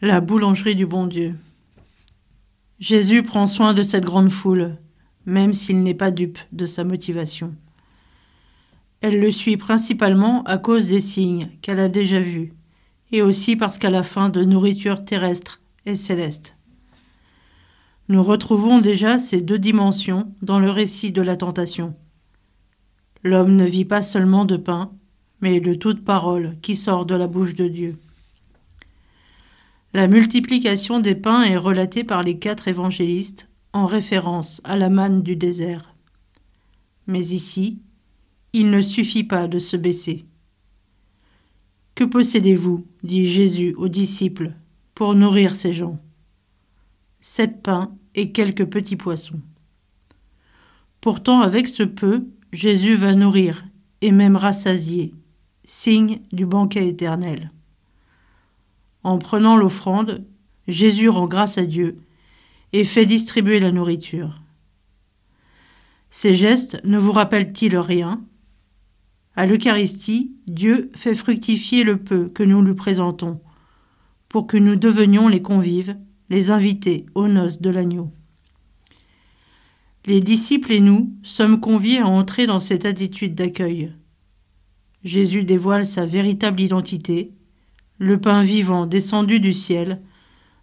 La boulangerie du bon Dieu. Jésus prend soin de cette grande foule, même s'il n'est pas dupe de sa motivation. Elle le suit principalement à cause des signes qu'elle a déjà vus, et aussi parce qu'à la fin de nourriture terrestre et céleste. Nous retrouvons déjà ces deux dimensions dans le récit de la tentation. L'homme ne vit pas seulement de pain, mais de toute parole qui sort de la bouche de Dieu. La multiplication des pains est relatée par les quatre évangélistes en référence à la manne du désert. Mais ici, il ne suffit pas de se baisser. Que possédez-vous dit Jésus aux disciples pour nourrir ces gens? Sept pains et quelques petits poissons. Pourtant, avec ce peu, Jésus va nourrir et même rassasier, signe du banquet éternel. En prenant l'offrande, Jésus rend grâce à Dieu et fait distribuer la nourriture. Ces gestes ne vous rappellent-ils rien? À l'Eucharistie, Dieu fait fructifier le peu que nous lui présentons, pour que nous devenions les convives, les invités aux noces de l'agneau. Les disciples et nous sommes conviés à entrer dans cette attitude d'accueil. Jésus dévoile sa véritable identité, le pain vivant descendu du ciel,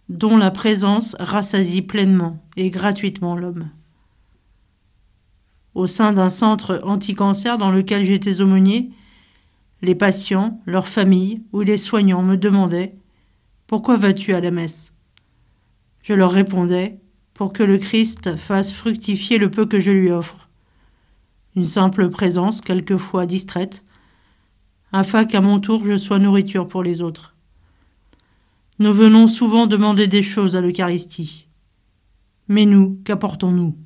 dont la présence rassasie pleinement et gratuitement l'homme. Au sein d'un centre anti-cancer dans lequel j'étais aumônier, les patients, leurs familles ou les soignants me demandaient Pourquoi vas-tu à la messe? Je leur répondais Pour que le Christ fasse fructifier le peu que je lui offre. Une simple présence, quelquefois distraite, afin qu'à mon tour je sois nourriture pour les autres. Nous venons souvent demander des choses à l'Eucharistie. Mais nous, qu'apportons-nous?